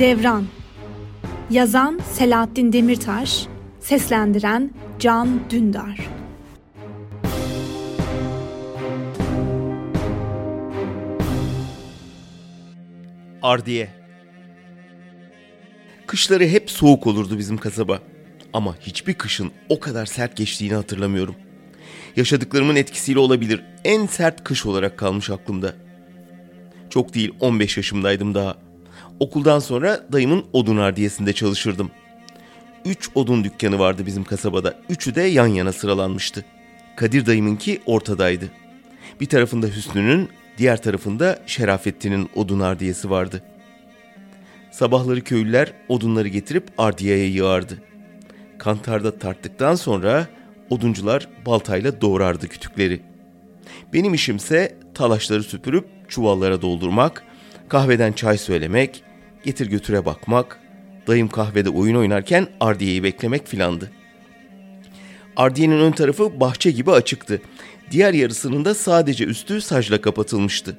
Devran Yazan Selahattin Demirtaş Seslendiren Can Dündar Ardiye Kışları hep soğuk olurdu bizim kasaba. Ama hiçbir kışın o kadar sert geçtiğini hatırlamıyorum. Yaşadıklarımın etkisiyle olabilir en sert kış olarak kalmış aklımda. Çok değil 15 yaşımdaydım daha. Okuldan sonra dayımın odun ardiyesinde çalışırdım. Üç odun dükkanı vardı bizim kasabada. Üçü de yan yana sıralanmıştı. Kadir dayımınki ortadaydı. Bir tarafında Hüsnü'nün, diğer tarafında Şerafettin'in odun ardiyesi vardı. Sabahları köylüler odunları getirip ardiyeye yığardı. Kantarda tarttıktan sonra oduncular baltayla doğrardı kütükleri. Benim işimse talaşları süpürüp çuvallara doldurmak, kahveden çay söylemek, getir götüre bakmak, dayım kahvede oyun oynarken ardiyeyi beklemek filandı. Ardiyenin ön tarafı bahçe gibi açıktı. Diğer yarısının da sadece üstü sacla kapatılmıştı.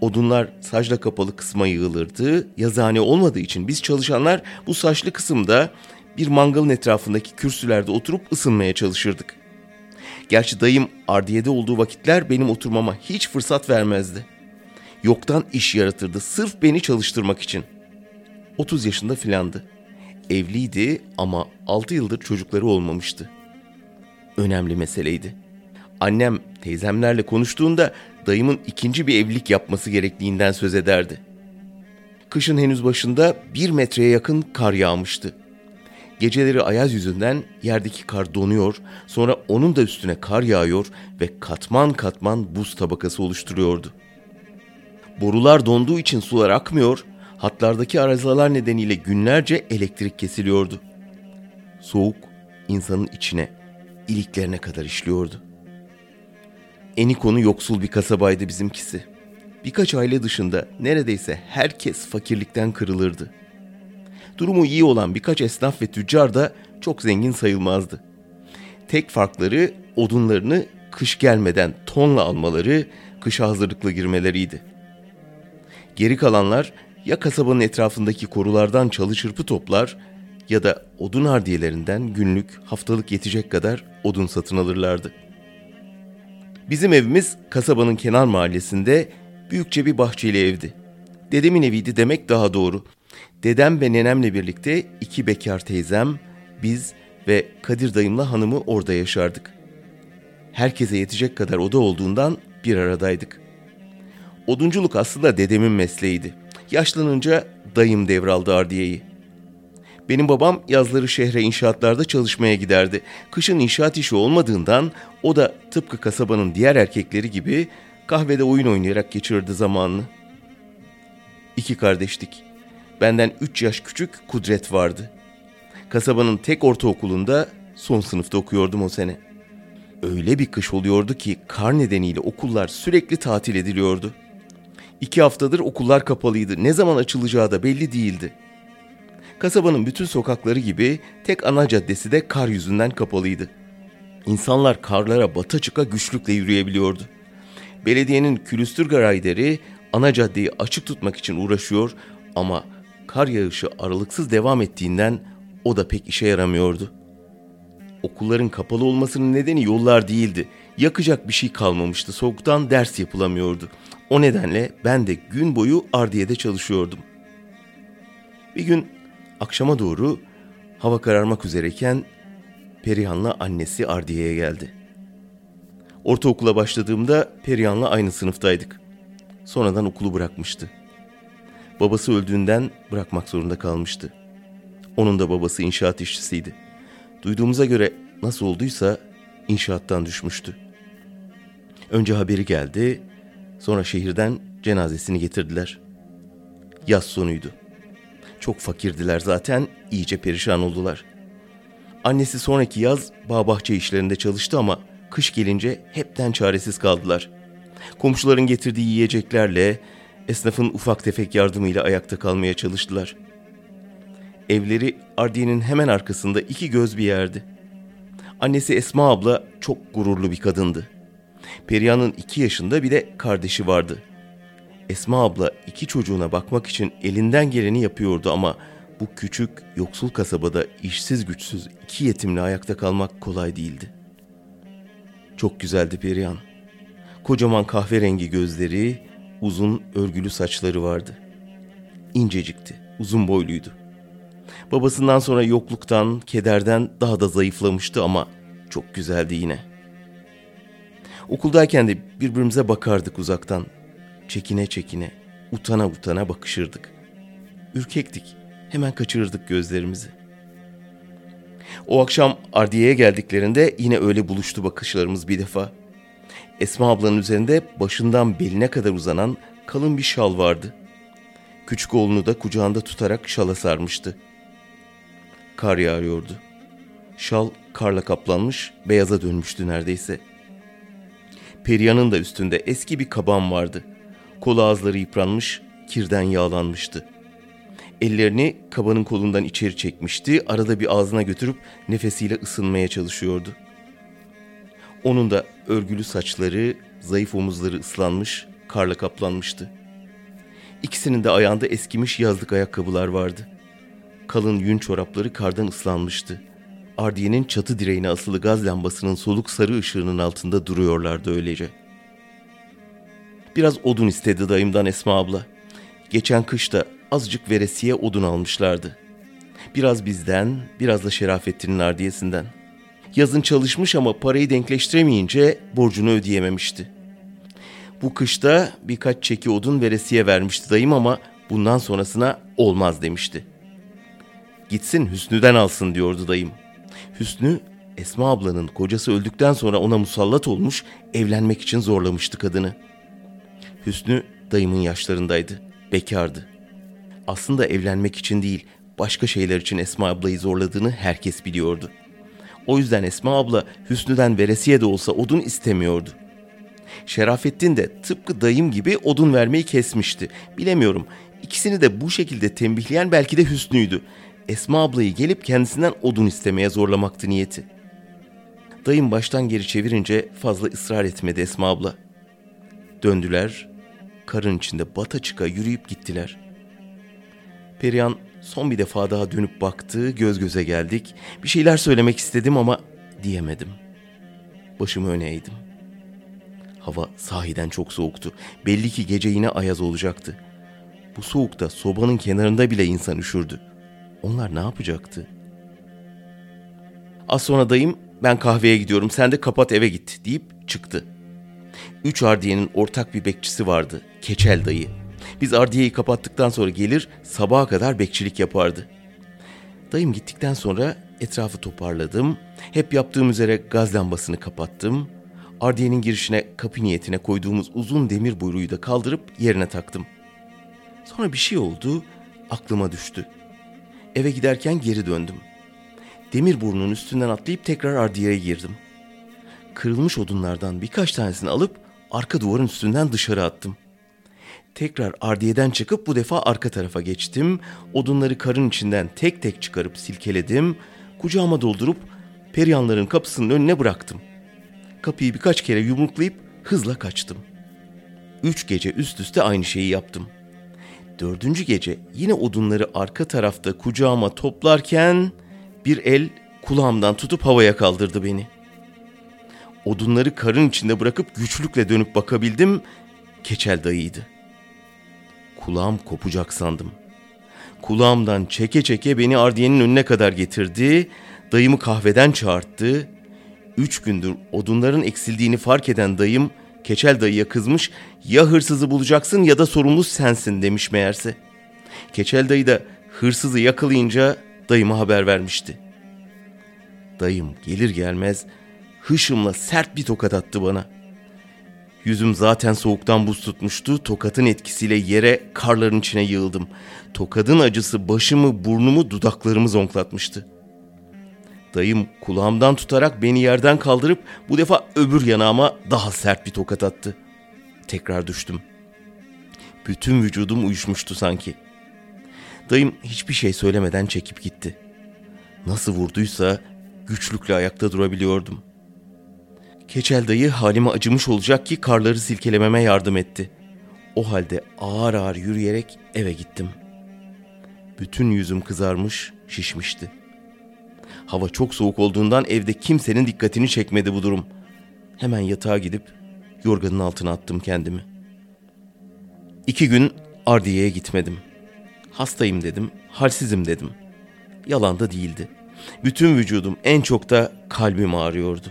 Odunlar sacla kapalı kısma yığılırdı. Yazıhane olmadığı için biz çalışanlar bu saçlı kısımda bir mangalın etrafındaki kürsülerde oturup ısınmaya çalışırdık. Gerçi dayım ardiyede olduğu vakitler benim oturmama hiç fırsat vermezdi. Yoktan iş yaratırdı sırf beni çalıştırmak için. 30 yaşında filandı. Evliydi ama 6 yıldır çocukları olmamıştı. Önemli meseleydi. Annem teyzemlerle konuştuğunda dayımın ikinci bir evlilik yapması gerektiğinden söz ederdi. Kışın henüz başında bir metreye yakın kar yağmıştı. Geceleri ayaz yüzünden yerdeki kar donuyor, sonra onun da üstüne kar yağıyor ve katman katman buz tabakası oluşturuyordu. Borular donduğu için sular akmıyor, hatlardaki arızalar nedeniyle günlerce elektrik kesiliyordu. Soğuk insanın içine, iliklerine kadar işliyordu. Enikonu yoksul bir kasabaydı bizimkisi. Birkaç aile dışında neredeyse herkes fakirlikten kırılırdı. Durumu iyi olan birkaç esnaf ve tüccar da çok zengin sayılmazdı. Tek farkları odunlarını kış gelmeden tonla almaları, kışa hazırlıklı girmeleriydi. Geri kalanlar ya kasabanın etrafındaki korulardan çalı çırpı toplar ya da odun ardiyelerinden günlük, haftalık yetecek kadar odun satın alırlardı. Bizim evimiz kasabanın kenar mahallesinde büyükçe bir bahçeli evdi. Dedemin eviydi demek daha doğru. Dedem ve nenemle birlikte iki bekar teyzem, biz ve Kadir dayımla hanımı orada yaşardık. Herkese yetecek kadar oda olduğundan bir aradaydık. Odunculuk aslında dedemin mesleğiydi. Yaşlanınca dayım devraldı ardiyeyi. Benim babam yazları şehre inşaatlarda çalışmaya giderdi. Kışın inşaat işi olmadığından o da tıpkı kasabanın diğer erkekleri gibi kahvede oyun oynayarak geçirirdi zamanını. İki kardeştik. Benden üç yaş küçük Kudret vardı. Kasabanın tek ortaokulunda son sınıfta okuyordum o sene. Öyle bir kış oluyordu ki kar nedeniyle okullar sürekli tatil ediliyordu. İki haftadır okullar kapalıydı. Ne zaman açılacağı da belli değildi. Kasabanın bütün sokakları gibi tek ana caddesi de kar yüzünden kapalıydı. İnsanlar karlara bata çıka güçlükle yürüyebiliyordu. Belediyenin külüstür garayideri ana caddeyi açık tutmak için uğraşıyor ama kar yağışı aralıksız devam ettiğinden o da pek işe yaramıyordu. Okulların kapalı olmasının nedeni yollar değildi. Yakacak bir şey kalmamıştı. Soğuktan ders yapılamıyordu. O nedenle ben de gün boyu Ardiye'de çalışıyordum. Bir gün akşama doğru hava kararmak üzereyken Perihan'la annesi Ardiye'ye geldi. Ortaokula başladığımda Perihan'la aynı sınıftaydık. Sonradan okulu bırakmıştı. Babası öldüğünden bırakmak zorunda kalmıştı. Onun da babası inşaat işçisiydi. Duyduğumuza göre nasıl olduysa inşaattan düşmüştü. Önce haberi geldi, sonra şehirden cenazesini getirdiler. Yaz sonuydu. Çok fakirdiler zaten, iyice perişan oldular. Annesi sonraki yaz bağ bahçe işlerinde çalıştı ama kış gelince hepten çaresiz kaldılar. Komşuların getirdiği yiyeceklerle, esnafın ufak tefek yardımıyla ayakta kalmaya çalıştılar. Evleri Ardiye'nin hemen arkasında iki göz bir yerdi. Annesi Esma abla çok gururlu bir kadındı. Perihan'ın iki yaşında bir de kardeşi vardı. Esma abla iki çocuğuna bakmak için elinden geleni yapıyordu ama bu küçük, yoksul kasabada işsiz güçsüz iki yetimle ayakta kalmak kolay değildi. Çok güzeldi Perihan. Kocaman kahverengi gözleri, uzun örgülü saçları vardı. İncecikti, uzun boyluydu. Babasından sonra yokluktan, kederden daha da zayıflamıştı ama çok güzeldi yine. Okuldayken de birbirimize bakardık uzaktan. Çekine çekine, utana utana bakışırdık. Ürkektik, hemen kaçırırdık gözlerimizi. O akşam Ardiye'ye geldiklerinde yine öyle buluştu bakışlarımız bir defa. Esma ablanın üzerinde başından beline kadar uzanan kalın bir şal vardı. Küçük oğlunu da kucağında tutarak şala sarmıştı. Kar yağıyordu. Şal karla kaplanmış, beyaza dönmüştü neredeyse. Periyan'ın da üstünde eski bir kaban vardı. Kolu ağızları yıpranmış, kirden yağlanmıştı. Ellerini kabanın kolundan içeri çekmişti, arada bir ağzına götürüp nefesiyle ısınmaya çalışıyordu. Onun da örgülü saçları, zayıf omuzları ıslanmış, karla kaplanmıştı. İkisinin de ayağında eskimiş yazlık ayakkabılar vardı. Kalın yün çorapları kardan ıslanmıştı. Ardiye'nin çatı direğine asılı gaz lambasının soluk sarı ışığının altında duruyorlardı öylece. Biraz odun istedi dayımdan Esma abla. Geçen kışta azıcık veresiye odun almışlardı. Biraz bizden, biraz da Şerafettin'in ardiyesinden. Yazın çalışmış ama parayı denkleştiremeyince borcunu ödeyememişti. Bu kışta birkaç çeki odun veresiye vermişti dayım ama bundan sonrasına olmaz demişti. Gitsin Hüsnü'den alsın diyordu dayım. Hüsnü Esma ablanın kocası öldükten sonra ona musallat olmuş, evlenmek için zorlamıştı kadını. Hüsnü dayımın yaşlarındaydı, bekardı. Aslında evlenmek için değil, başka şeyler için Esma ablayı zorladığını herkes biliyordu. O yüzden Esma abla Hüsnü'den veresiye de olsa odun istemiyordu. Şerafettin de tıpkı dayım gibi odun vermeyi kesmişti. Bilemiyorum. İkisini de bu şekilde tembihleyen belki de Hüsnü'ydü. Esma ablayı gelip kendisinden odun istemeye zorlamaktı niyeti. Dayım baştan geri çevirince fazla ısrar etmedi Esma abla. Döndüler, karın içinde bata çıka yürüyüp gittiler. Perihan son bir defa daha dönüp baktı, göz göze geldik. Bir şeyler söylemek istedim ama diyemedim. Başımı öne eğdim. Hava sahiden çok soğuktu. Belli ki gece yine ayaz olacaktı. Bu soğukta sobanın kenarında bile insan üşürdü. Onlar ne yapacaktı? Az sonra dayım ben kahveye gidiyorum sen de kapat eve git deyip çıktı. Üç ardiyenin ortak bir bekçisi vardı. Keçel dayı. Biz ardiyeyi kapattıktan sonra gelir sabaha kadar bekçilik yapardı. Dayım gittikten sonra etrafı toparladım. Hep yaptığım üzere gaz lambasını kapattım. Ardiyenin girişine kapı niyetine koyduğumuz uzun demir buyruğu da kaldırıp yerine taktım. Sonra bir şey oldu, aklıma düştü. Eve giderken geri döndüm. Demir burnunun üstünden atlayıp tekrar ardiyeye girdim. Kırılmış odunlardan birkaç tanesini alıp arka duvarın üstünden dışarı attım. Tekrar ardiyeden çıkıp bu defa arka tarafa geçtim. Odunları karın içinden tek tek çıkarıp silkeledim. Kucağıma doldurup peryanların kapısının önüne bıraktım. Kapıyı birkaç kere yumruklayıp hızla kaçtım. Üç gece üst üste aynı şeyi yaptım. Dördüncü gece yine odunları arka tarafta kucağıma toplarken bir el kulağımdan tutup havaya kaldırdı beni. Odunları karın içinde bırakıp güçlükle dönüp bakabildim. Keçel dayıydı. Kulağım kopacak sandım. Kulağımdan çeke çeke beni ardiyenin önüne kadar getirdi. Dayımı kahveden çağırttı. Üç gündür odunların eksildiğini fark eden dayım Keçel dayıya kızmış ya hırsızı bulacaksın ya da sorumlu sensin demiş meğerse. Keçel dayı da hırsızı yakalayınca dayıma haber vermişti. Dayım gelir gelmez hışımla sert bir tokat attı bana. Yüzüm zaten soğuktan buz tutmuştu. Tokatın etkisiyle yere karların içine yığıldım. Tokadın acısı başımı, burnumu, dudaklarımı zonklatmıştı. Dayım kulağımdan tutarak beni yerden kaldırıp bu defa öbür yanağıma daha sert bir tokat attı. Tekrar düştüm. Bütün vücudum uyuşmuştu sanki. Dayım hiçbir şey söylemeden çekip gitti. Nasıl vurduysa güçlükle ayakta durabiliyordum. Keçel dayı halime acımış olacak ki karları silkelememe yardım etti. O halde ağır ağır yürüyerek eve gittim. Bütün yüzüm kızarmış, şişmişti. Hava çok soğuk olduğundan evde kimsenin dikkatini çekmedi bu durum. Hemen yatağa gidip yorganın altına attım kendimi. İki gün Ardiye'ye gitmedim. Hastayım dedim, halsizim dedim. Yalan da değildi. Bütün vücudum en çok da kalbim ağrıyordu.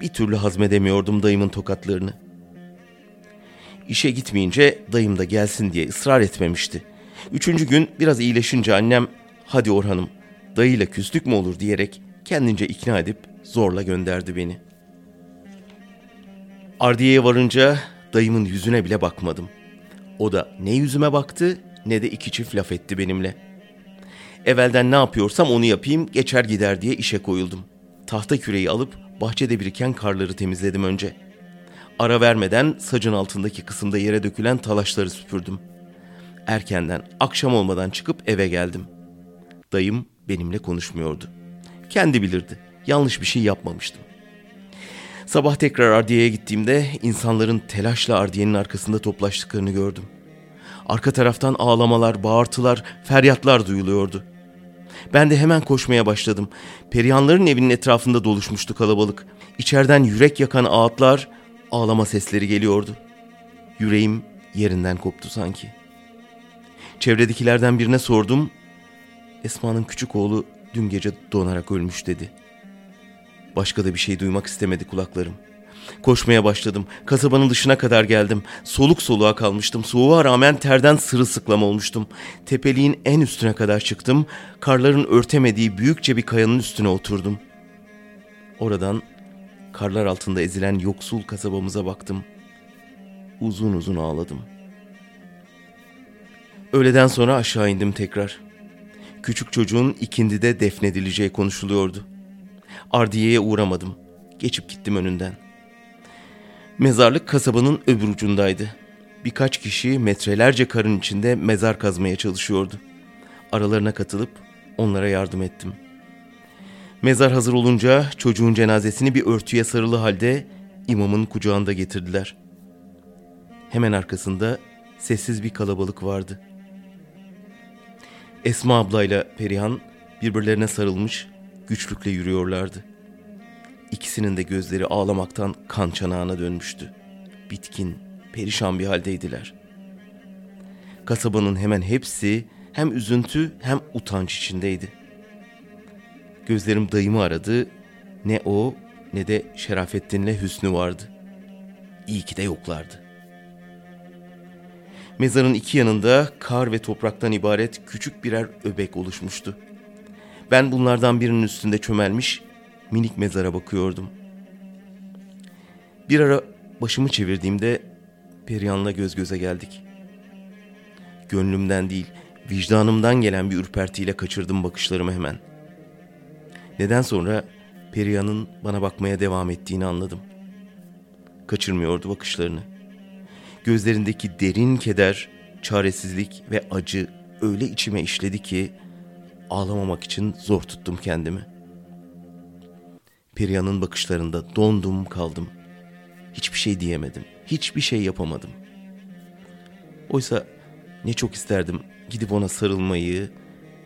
Bir türlü hazmedemiyordum dayımın tokatlarını. İşe gitmeyince dayım da gelsin diye ısrar etmemişti. Üçüncü gün biraz iyileşince annem hadi Orhan'ım dayıyla küslük mü olur diyerek kendince ikna edip zorla gönderdi beni. Ardiye'ye varınca dayımın yüzüne bile bakmadım. O da ne yüzüme baktı ne de iki çift laf etti benimle. Evvelden ne yapıyorsam onu yapayım geçer gider diye işe koyuldum. Tahta küreyi alıp bahçede biriken karları temizledim önce. Ara vermeden sacın altındaki kısımda yere dökülen talaşları süpürdüm. Erkenden akşam olmadan çıkıp eve geldim. Dayım benimle konuşmuyordu. Kendi bilirdi. Yanlış bir şey yapmamıştım. Sabah tekrar Ardiye'ye gittiğimde insanların telaşla Ardiye'nin arkasında toplaştıklarını gördüm. Arka taraftan ağlamalar, bağırtılar, feryatlar duyuluyordu. Ben de hemen koşmaya başladım. Perihanların evinin etrafında doluşmuştu kalabalık. İçeriden yürek yakan ağıtlar, ağlama sesleri geliyordu. Yüreğim yerinden koptu sanki. Çevredekilerden birine sordum. Esma'nın küçük oğlu dün gece donarak ölmüş dedi. Başka da bir şey duymak istemedi kulaklarım. Koşmaya başladım. Kasabanın dışına kadar geldim. Soluk soluğa kalmıştım. Soğuğa rağmen terden sırılsıklam olmuştum. Tepeliğin en üstüne kadar çıktım. Karların örtemediği büyükçe bir kayanın üstüne oturdum. Oradan karlar altında ezilen yoksul kasabamıza baktım. Uzun uzun ağladım. Öğleden sonra aşağı indim tekrar. Küçük çocuğun ikindide defnedileceği konuşuluyordu. Ardiye'ye uğramadım. Geçip gittim önünden. Mezarlık kasabanın öbür ucundaydı. Birkaç kişi metrelerce karın içinde mezar kazmaya çalışıyordu. Aralarına katılıp onlara yardım ettim. Mezar hazır olunca çocuğun cenazesini bir örtüye sarılı halde imamın kucağında getirdiler. Hemen arkasında sessiz bir kalabalık vardı. Esma ablayla Perihan birbirlerine sarılmış güçlükle yürüyorlardı. İkisinin de gözleri ağlamaktan kan çanağına dönmüştü. Bitkin, perişan bir haldeydiler. Kasabanın hemen hepsi hem üzüntü hem utanç içindeydi. Gözlerim dayımı aradı. Ne o ne de Şerafettin'le Hüsnü vardı. İyi ki de yoklardı. Mezarın iki yanında kar ve topraktan ibaret küçük birer öbek oluşmuştu. Ben bunlardan birinin üstünde çömelmiş minik mezara bakıyordum. Bir ara başımı çevirdiğimde Perihan'la göz göze geldik. Gönlümden değil, vicdanımdan gelen bir ürpertiyle kaçırdım bakışlarımı hemen. Neden sonra Perihan'ın bana bakmaya devam ettiğini anladım. Kaçırmıyordu bakışlarını. Gözlerindeki derin keder, çaresizlik ve acı öyle içime işledi ki ağlamamak için zor tuttum kendimi. Perihan'ın bakışlarında dondum kaldım. Hiçbir şey diyemedim. Hiçbir şey yapamadım. Oysa ne çok isterdim gidip ona sarılmayı,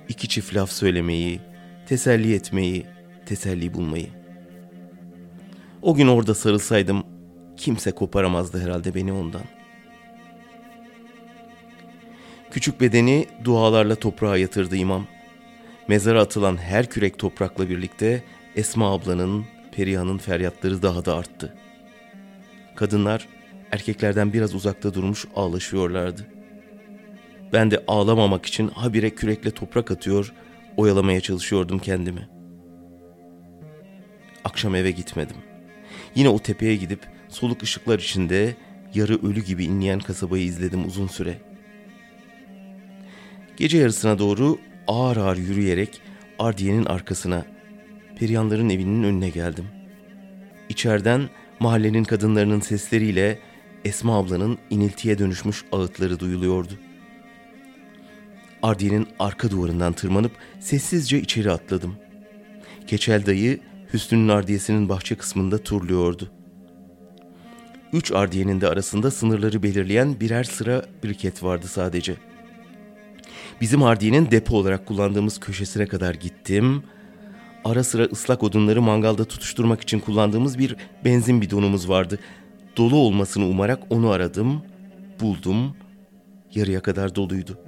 iki çift laf söylemeyi, teselli etmeyi, teselli bulmayı. O gün orada sarılsaydım kimse koparamazdı herhalde beni ondan. Küçük bedeni dualarla toprağa yatırdı imam. Mezara atılan her kürek toprakla birlikte Esma ablanın, Perihan'ın feryatları daha da arttı. Kadınlar erkeklerden biraz uzakta durmuş ağlaşıyorlardı. Ben de ağlamamak için habire kürekle toprak atıyor, oyalamaya çalışıyordum kendimi. Akşam eve gitmedim. Yine o tepeye gidip soluk ışıklar içinde yarı ölü gibi inleyen kasabayı izledim uzun süre. Gece yarısına doğru ağır ağır yürüyerek Ardiye'nin arkasına, Periyanların evinin önüne geldim. İçeriden mahallenin kadınlarının sesleriyle Esma ablanın iniltiye dönüşmüş ağıtları duyuluyordu. Ardiye'nin arka duvarından tırmanıp sessizce içeri atladım. Keçel dayı Hüsnü'nün ardiyesinin bahçe kısmında turluyordu. Üç ardiyenin de arasında sınırları belirleyen birer sıra briket vardı sadece. Bizim ardiyenin depo olarak kullandığımız köşesine kadar gittim. Ara sıra ıslak odunları mangalda tutuşturmak için kullandığımız bir benzin bidonumuz vardı. Dolu olmasını umarak onu aradım, buldum. Yarıya kadar doluydu.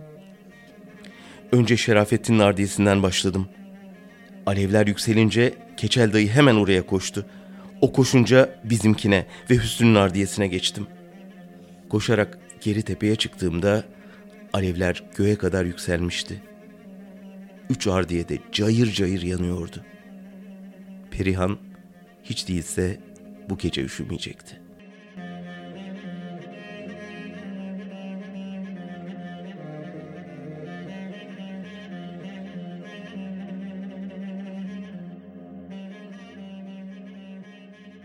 Önce Şerafettin'in ardiyesinden başladım. Alevler yükselince Keçel dayı hemen oraya koştu. O koşunca bizimkine ve Hüsnü'nün ardiyesine geçtim. Koşarak geri tepeye çıktığımda alevler göğe kadar yükselmişti. Üç ardiye de cayır cayır yanıyordu. Perihan hiç değilse bu gece üşümeyecekti.